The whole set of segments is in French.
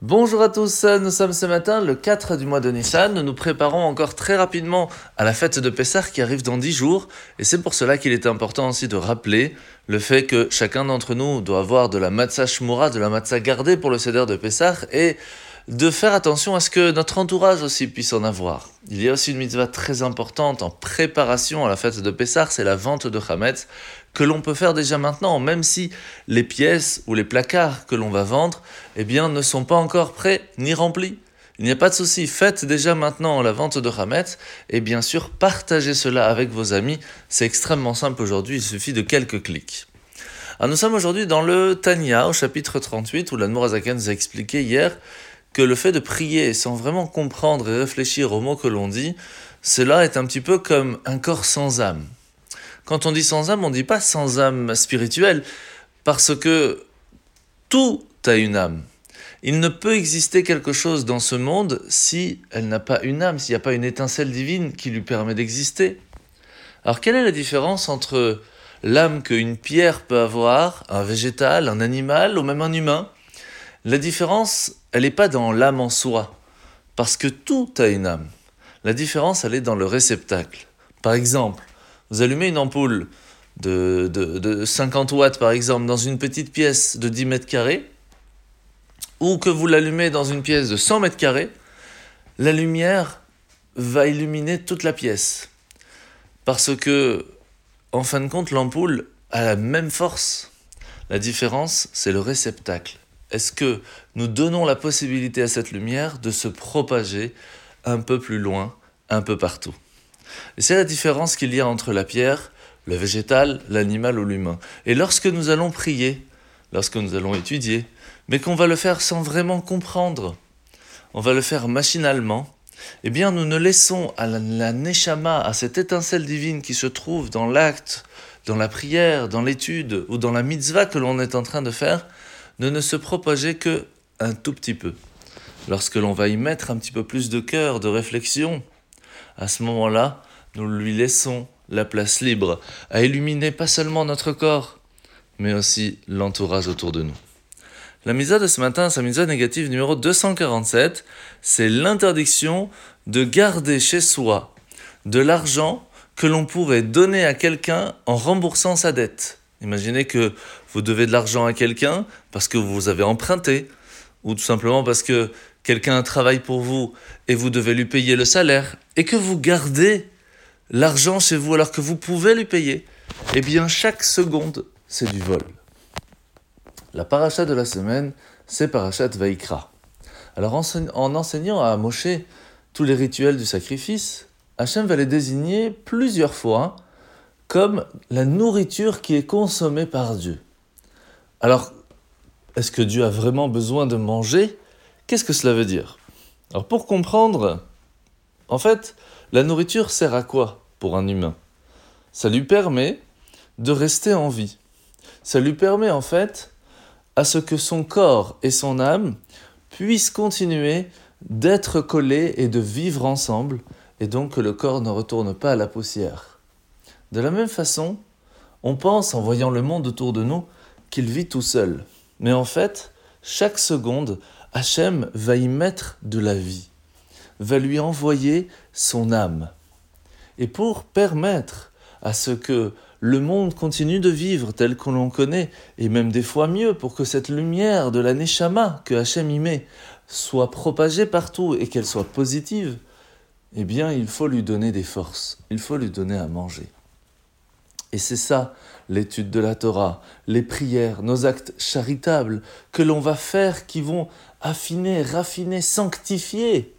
Bonjour à tous, nous sommes ce matin le 4 du mois de Nissan. Nous nous préparons encore très rapidement à la fête de Pessah qui arrive dans 10 jours. Et c'est pour cela qu'il est important aussi de rappeler le fait que chacun d'entre nous doit avoir de la matzah shmura, de la matzah gardée pour le céder de Pessah et de faire attention à ce que notre entourage aussi puisse en avoir. Il y a aussi une mitzvah très importante en préparation à la fête de Pessah, c'est la vente de Hametz, que l'on peut faire déjà maintenant, même si les pièces ou les placards que l'on va vendre, eh bien, ne sont pas encore prêts ni remplis. Il n'y a pas de souci, faites déjà maintenant la vente de Hametz et bien sûr partagez cela avec vos amis. C'est extrêmement simple aujourd'hui, il suffit de quelques clics. Alors nous sommes aujourd'hui dans le Tanya au chapitre 38 où l'Anmorazakan nous a expliqué hier que le fait de prier sans vraiment comprendre et réfléchir aux mots que l'on dit, cela est un petit peu comme un corps sans âme. Quand on dit sans âme, on ne dit pas sans âme spirituelle, parce que tout a une âme. Il ne peut exister quelque chose dans ce monde si elle n'a pas une âme, s'il n'y a pas une étincelle divine qui lui permet d'exister. Alors quelle est la différence entre l'âme qu'une pierre peut avoir, un végétal, un animal ou même un humain? La différence, elle n'est pas dans l'âme en soi, parce que tout a une âme. La différence, elle est dans le réceptacle. Par exemple, vous allumez une ampoule de, de, 50 watts, par exemple, dans une petite pièce de 10 mètres carrés, ou que vous l'allumez dans une pièce de 100 mètres carrés, la lumière va illuminer toute la pièce. Parce que, en fin de compte, l'ampoule a la même force. La différence, c'est le réceptacle. Est-ce que nous donnons la possibilité à cette lumière de se propager un peu plus loin, un peu partout? Et c'est la différence qu'il y a entre la pierre, le végétal, l'animal ou l'humain. Et lorsque nous allons prier, lorsque nous allons étudier, mais qu'on va le faire sans vraiment comprendre, on va le faire machinalement, eh bien nous ne laissons à la, la neshama, à cette étincelle divine qui se trouve dans l'acte, dans la prière, dans l'étude ou dans la mitzvah que l'on est en train de faire, ne ne se propager que un tout petit peu. Lorsque l'on va y mettre un petit peu plus de cœur, de réflexion, à ce moment-là, nous lui laissons la place libre à illuminer pas seulement notre corps, mais aussi l'entourage autour de nous. La misa de ce matin, sa misa négative numéro 247, c'est l'interdiction de garder chez soi de l'argent que l'on pourrait donner à quelqu'un en remboursant sa dette. Imaginez que vous devez de l'argent à quelqu'un parce que vous avez emprunté, ou tout simplement parce que quelqu'un travaille pour vous et vous devez lui payer le salaire, et que vous gardez l'argent chez vous alors que vous pouvez lui payer, eh bien chaque seconde, c'est du vol. La paracha de la semaine, c'est parachat Vaikra. Alors en enseignant à Moshe tous les rituels du sacrifice, Hachem va les désigner plusieurs fois comme la nourriture qui est consommée par Dieu. Alors, est-ce que Dieu a vraiment besoin de manger? Qu'est-ce que cela veut dire? Alors pour comprendre, en fait, la nourriture sert à quoi pour un humain? Ça lui permet de rester en vie. Ça lui permet en fait à ce que son corps et son âme puissent continuer d'être collés et de vivre ensemble, et donc que le corps ne retourne pas à la poussière. De la même façon, on pense en voyant le monde autour de nous qu'il vit tout seul. Mais en fait, chaque seconde, Hachem va y mettre de la vie, va lui envoyer son âme. Et pour permettre à ce que le monde continue de vivre tel qu'on l'on connaît, et même des fois mieux, pour que cette lumière de la Neshama que Hachem y met soit propagée partout et qu'elle soit positive, eh bien il faut lui donner des forces, il faut lui donner à manger. Et c'est ça, l'étude de la Torah, les prières, nos actes charitables que l'on va faire qui vont affiner, raffiner, sanctifier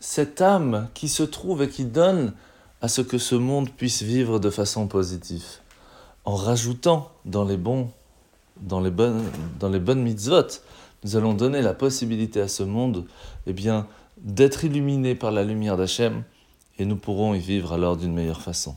cette âme qui se trouve et qui donne à ce que ce monde puisse vivre de façon positive. En rajoutant dans les bons, dans les bonnes, dans les bonnes mitzvot, nous allons donner la possibilité à ce monde, eh d'être illuminé par la lumière d'Hachem, et nous pourrons y vivre alors d'une meilleure façon.